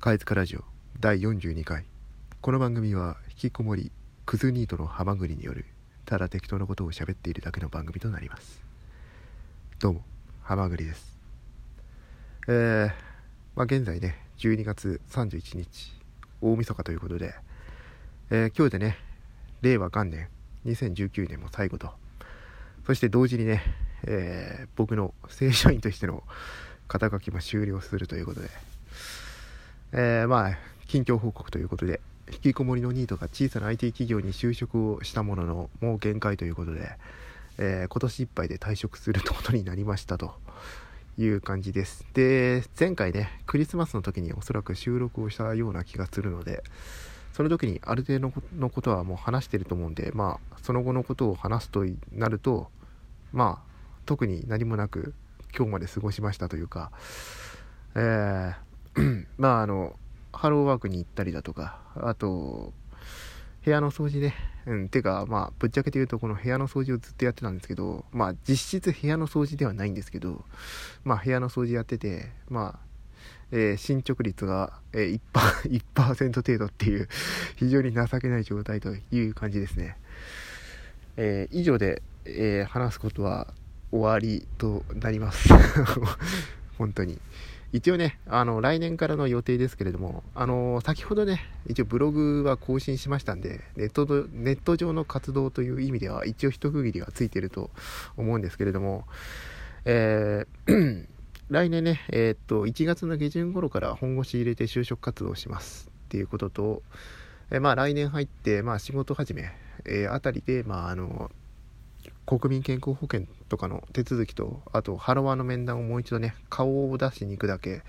かいつかラジオ第42回。この番組は引きこもりクズニートのハマグリによるただ適当なことを喋っているだけの番組となります。どうもハマグリです。えー、まあ現在ね12月31日大晦日ということで、えー、今日でね令和元年2019年も最後と。そして同時にね、えー、僕の正社員としての肩書きも終了するということでえー、まあ、近況報告ということで、引きこもりのニートが小さな IT 企業に就職をしたものの、もう限界ということで、えー、今年いっぱいで退職することになりましたという感じです。で、前回ね、クリスマスの時におそらく収録をしたような気がするので、その時にある程度のことはもう話してると思うんで、まあ、その後のことを話すとなると、まあ、特に何もなく今日まで過ごしましたというか、えー、まああのハローワークに行ったりだとかあと部屋の掃除ねうんてかまあぶっちゃけて言うとこの部屋の掃除をずっとやってたんですけどまあ実質部屋の掃除ではないんですけどまあ部屋の掃除やっててまあえー、進捗率が、えー、1%, 1 程度っていう非常に情けない状態という感じですね。えー、以上で、え話すことは終わりとなります。本当に。一応ね、あの、来年からの予定ですけれども、あの、先ほどね、一応ブログは更新しましたんで、ネットネット上の活動という意味では、一応一区切りはついてると思うんですけれども、えー 来年ね、えー、っと、1月の下旬頃から本腰入れて就職活動しますっていうことと、えー、まあ来年入って、まあ仕事始め、えー、あたりで、まああの、国民健康保険とかの手続きと、あと、ハロワーの面談をもう一度ね、顔を出しに行くだけ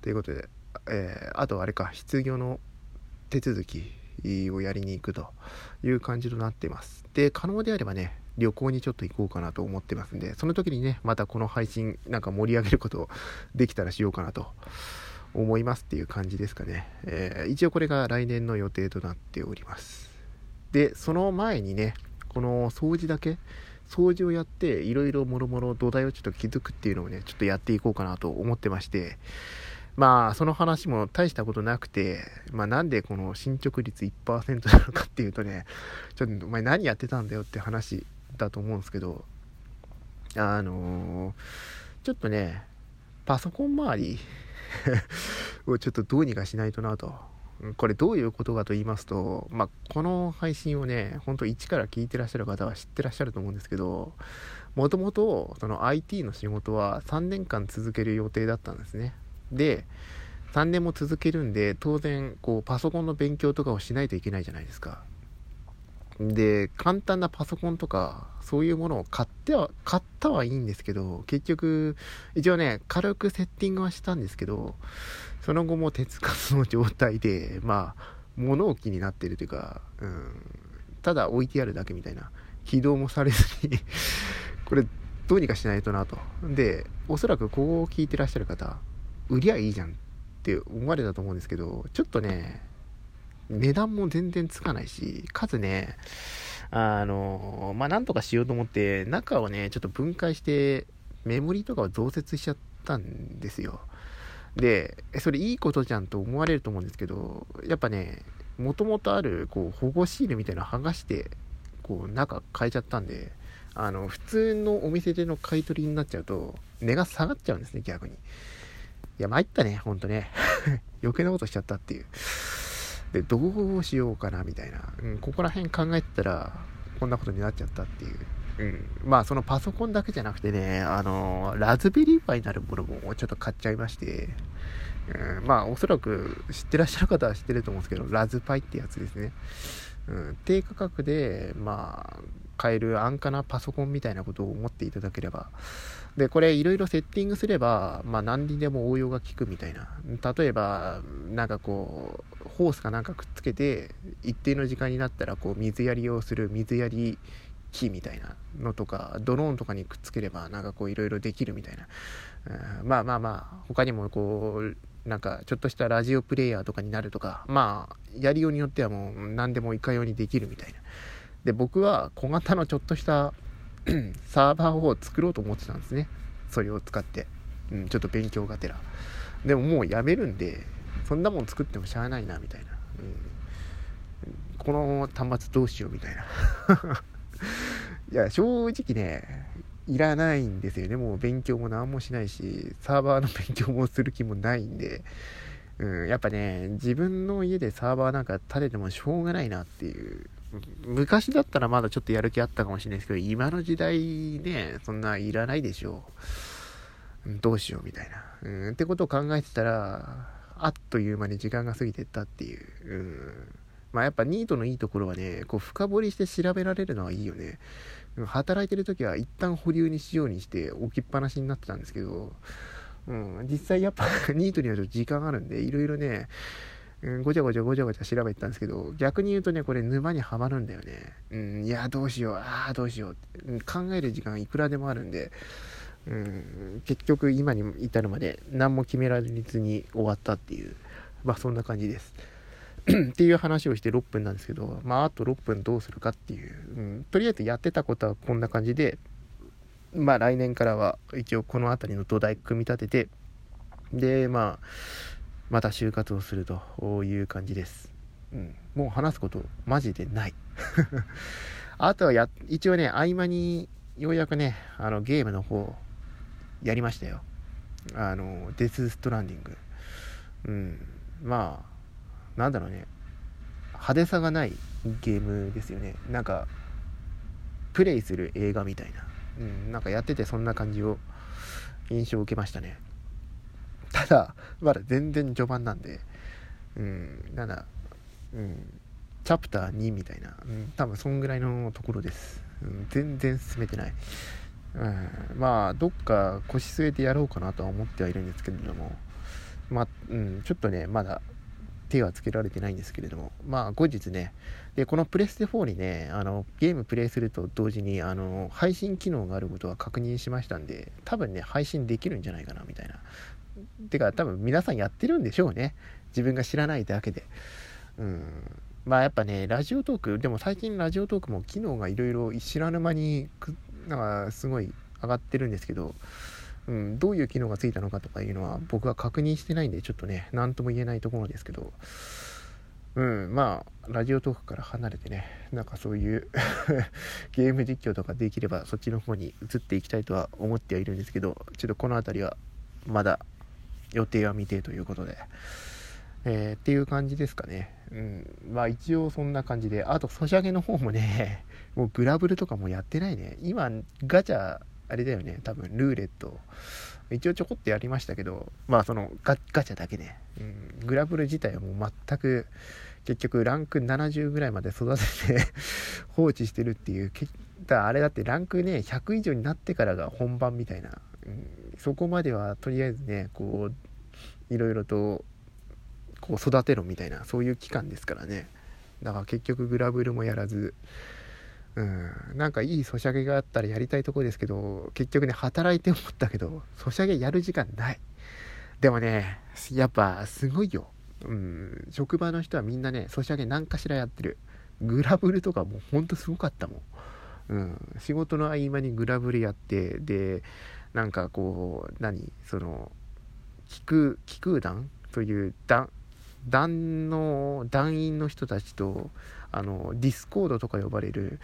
ということで、えー、あとあれか、失業の手続きをやりに行くという感じとなっています。で、可能であればね、旅行にちょっと行こうかなと思ってますんで、その時にね、またこの配信なんか盛り上げることできたらしようかなと思いますっていう感じですかね。えー、一応これが来年の予定となっております。で、その前にね、この掃除だけ、掃除をやっていろいろもろもろ土台をちょっと築くっていうのをねちょっとやっていこうかなと思ってましてまあその話も大したことなくてまあなんでこの進捗率1%なのかっていうとねちょっとお前何やってたんだよって話だと思うんですけどあのー、ちょっとねパソコン周り をちょっとどうにかしないとなとこれどういうことかと言いますと、まあ、この配信をね、ほんと一から聞いてらっしゃる方は知ってらっしゃると思うんですけど、もともとその IT の仕事は3年間続ける予定だったんですね。で、3年も続けるんで、当然、こう、パソコンの勉強とかをしないといけないじゃないですか。で、簡単なパソコンとか、そういうものを買っては、買ったはいいんですけど、結局、一応ね、軽くセッティングはしたんですけど、その後も手つかずの状態で、まあ、物置になってるというか、うん、ただ置いてあるだけみたいな、起動もされずに これ、どうにかしないとなと。で、おそらくここを聞いてらっしゃる方、売りゃいいじゃんって思われたと思うんですけど、ちょっとね、値段も全然つかないし、かつね、あの、まあ、なんとかしようと思って、中をね、ちょっと分解して、メモリとかを増設しちゃったんですよ。で、それいいことじゃんと思われると思うんですけど、やっぱね、もともとある、こう、保護シールみたいなの剥がして、こう、中変えちゃったんで、あの、普通のお店での買い取りになっちゃうと、値が下がっちゃうんですね、逆に。いや、参ったね、ほんとね。余計なことしちゃったっていう。で、どうしようかな、みたいな。うん、ここら辺考えてたら、こんなことになっちゃったっていう。うん。まあ、そのパソコンだけじゃなくてね、あの、ラズベリーパイになるものもちょっと買っちゃいまして、うん、まあ、おそらく知ってらっしゃる方は知ってると思うんですけど、ラズパイってやつですね。うん、低価格で、まあ、買える安価なパソコンみたいなことを思っていただければ。で、これいろいろセッティングすれば、まあ何にでも応用が効くみたいな。例えば、なんかこう、ホースかなんかくっつけて、一定の時間になったら、こう、水やりをする水やり木みたいなのとかドローンとかにくっつければなんかこういろいろできるみたいな、うん、まあまあまあ他にもこうなんかちょっとしたラジオプレイヤーとかになるとかまあやりようによってはもう何でもいかようにできるみたいな。で僕は小型のちょっとした サーバーを作ろうと思ってたんですね。それを使って、うん、ちょっと勉強がてら。でももうやめるんでそんなもん作ってもしゃあないなみたいな、うん、この端末どうしようみたいな。いや正直ねいらないんですよね。もう勉強も何もしないしサーバーの勉強もする気もないんで。うん、やっぱね、自分の家でサーバーなんか立ててもしょうがないなっていう。昔だったらまだちょっとやる気あったかもしれないですけど、今の時代ね、そんないらないでしょう。どうしようみたいな。うん、ってことを考えてたら、あっという間に時間が過ぎてったっていう。うん、まあやっぱニートのいいところはね、こう深掘りして調べられるのはいいよね。働いてる時は一旦保留にしようにして置きっぱなしになってたんですけど、うん、実際やっぱ ニートにはちょっと時間あるんで、いろいろね、うん、ごちゃごちゃごちゃごちゃ調べてたんですけど、逆に言うとね、これ沼にはまるんだよね。うん、いや、どうしよう、ああ、どうしよう、うん、考える時間いくらでもあるんで、うん、結局今に至るまで何も決められずに終わったっていう、まあそんな感じです。っていう話をして6分なんですけど、まああと6分どうするかっていう、うん、とりあえずやってたことはこんな感じで、まあ来年からは一応この辺りの土台組み立てて、で、まあ、また就活をするという感じです。うん、もう話すことマジでない。あとはや、一応ね、合間にようやくね、あのゲームの方やりましたよ。あの、デス・ストランディング。うん、まあ、なんだろうね、派手さがないゲームですよね。なんか、プレイする映画みたいな。うん、なんかやっててそんな感じを印象を受けましたね。ただまだ全然序盤なんで。うん。なんだうん。チャプター2みたいな、うん、多分そんぐらいのところです、うん、全然進めてない、うん、まあどっか腰据えてやろうかなとは思ってはいるんですけれどもまあ、うん、ちょっとねまだ手はつけられてないんですけれども、まあ後日ね、で、このプレステ4にね、あの、ゲームプレイすると同時に、あの、配信機能があることは確認しましたんで、多分ね、配信できるんじゃないかな、みたいな。てか、多分皆さんやってるんでしょうね。自分が知らないだけで。うん。まあやっぱね、ラジオトーク、でも最近ラジオトークも機能がいろいろ知らぬ間に、なんかすごい上がってるんですけど、うん、どういう機能がついたのかとかいうのは僕は確認してないんでちょっとね何とも言えないところですけどうんまあラジオトークから離れてねなんかそういう ゲーム実況とかできればそっちの方に移っていきたいとは思ってはいるんですけどちょっとこの辺りはまだ予定は未定ということで、えー、っていう感じですかね。うんまあ一応そんな感じであとソシャゲの方もねもうグラブルとかもやってないね。今ガチャあれだよね、多分ルーレット。一応ちょこっとやりましたけど、まあそのガガチャだけね、うん、グラブル自体はもう全く、結局ランク70ぐらいまで育てて 放置してるっていう、だあれだってランクね、100以上になってからが本番みたいな、うん、そこまではとりあえずね、こう、いろいろと、こう育てろみたいな、そういう期間ですからね。だから結局グラブルもやらず、うん、なんかいいソシャゲがあったらやりたいとこですけど、結局ね、働いて思ったけど、ソシャゲやる時間ない。でもね、やっぱすごいよ。うん、職場の人はみんなね、ソシャゲ何かしらやってる。グラブルとかもうほんとすごかったもん。うん、仕事の合間にグラブルやって、で、なんかこう、何？その、騎空、騎空団という団、団の、団員の人たちと、あの、ディスコードとか呼ばれる、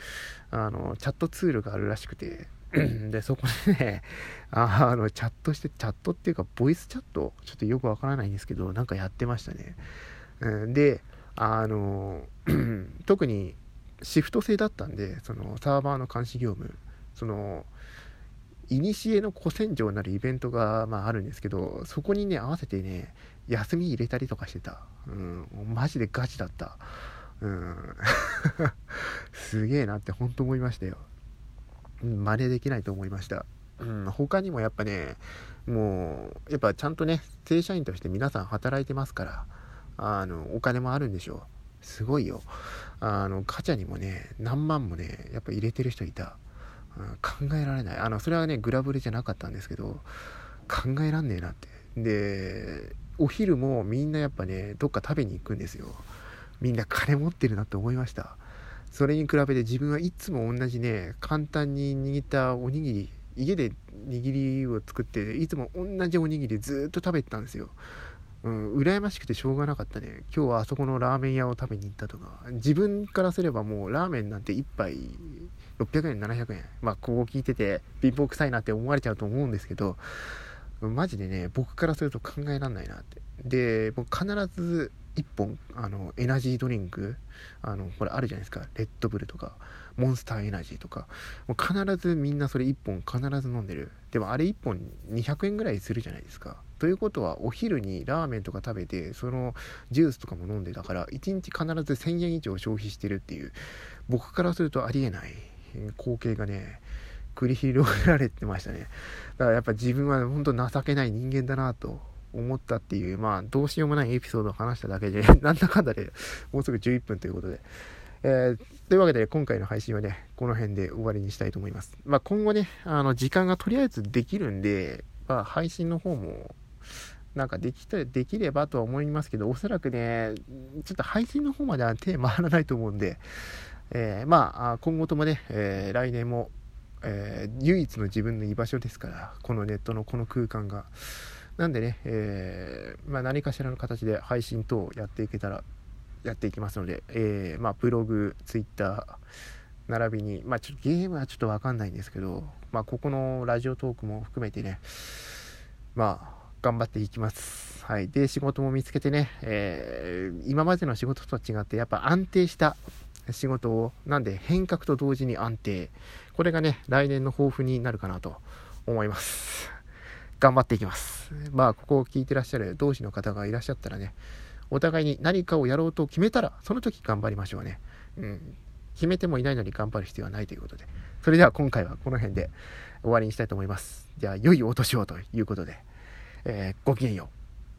あの、チャットツールがあるらしくて、で、そこでね、あの、チャットして、チャットっていうか、ボイスチャット？ちょっとよくわからないんですけど、なんかやってましたね。うん、で、あの、特にシフト制だったんで、その、サーバーの監視業務、その、いにしえの古戦場なるイベントが、まあ、あるんですけど、そこにね、合わせてね、休み入れたりとかしてた。うん、マジでガチだった。うん。すげえなって本当思いましたよ。真似できないと思いました。うん、他にもやっぱね、もう、やっぱちゃんとね、正社員として皆さん働いてますから、あの、お金もあるんでしょう。すごいよ。あの、ガチャにもね、何万もね、やっぱ入れてる人いた。うん、考えられない。あの、それはね、グラブルじゃなかったんですけど、考えらんねえなって。で、お昼もみんなやっぱね、どっか食べに行くんですよ。みんな金持ってるなって思いましたそれに比べて自分はいつも同じね簡単に握ったおにぎり家で握りを作っていつも同じおにぎりずっと食べてたんですようん、羨ましくてしょうがなかったね。今日はあそこのラーメン屋を食べに行ったとか、自分からすればもうラーメンなんて1杯600円、700円。まあ、ここ聞いてて貧乏臭いなって思われちゃうと思うんですけど、マジでね、僕からすると考えられないなって。で、もう必ず1本、あの、エナジードリンク、あの、これあるじゃないですか。レッドブルとか、モンスターエナジーとか、もう必ずみんなそれ1本必ず飲んでる。でもあれ1本200円ぐらいするじゃないですか。ということは、お昼にラーメンとか食べて、そのジュースとかも飲んでたから、1日必ず1000円以上消費してるっていう、僕からするとありえない光景がね、繰り広げられてましたね。だからやっぱ自分は本当情けない人間だなと思ったっていう、まあ、どうしようもないエピソードを話しただけで、なんだかんだでもうすぐ11分ということで、えー、というわけで今回の配信はね、この辺で終わりにしたいと思います。まあ、今後ね、あの、時間がとりあえずできるんで、まあ、配信の方も、なんかできた、できればとは思いますけど、おそらくね、ちょっと配信の方までは手回らないと思うんで、えー、まあ、今後ともね、えー、来年も、えー、唯一の自分の居場所ですから、このネットのこの空間が。なんでね、えー、まあ、何かしらの形で配信等をやっていけたらやっていきますので、えー、まあ、ブログ、ツイッター、並びに、まあ、ちょゲームはちょっとわかんないんですけど、まあ、ここのラジオトークも含めてね、まあ、頑張っていきます。はい。で、仕事も見つけてね、えー、今までの仕事とは違って、やっぱ安定した仕事を、なんで変革と同時に安定。これがね、来年の抱負になるかなと思います。頑張っていきます。まあ、ここを聞いてらっしゃる同志の方がいらっしゃったらね、お互いに何かをやろうと決めたら、その時頑張りましょうね。うん。決めてもいないのに頑張る必要はないということで。それでは今回はこの辺で終わりにしたいと思います。じゃあ、良いお年をということで、えー、ごきげんよう。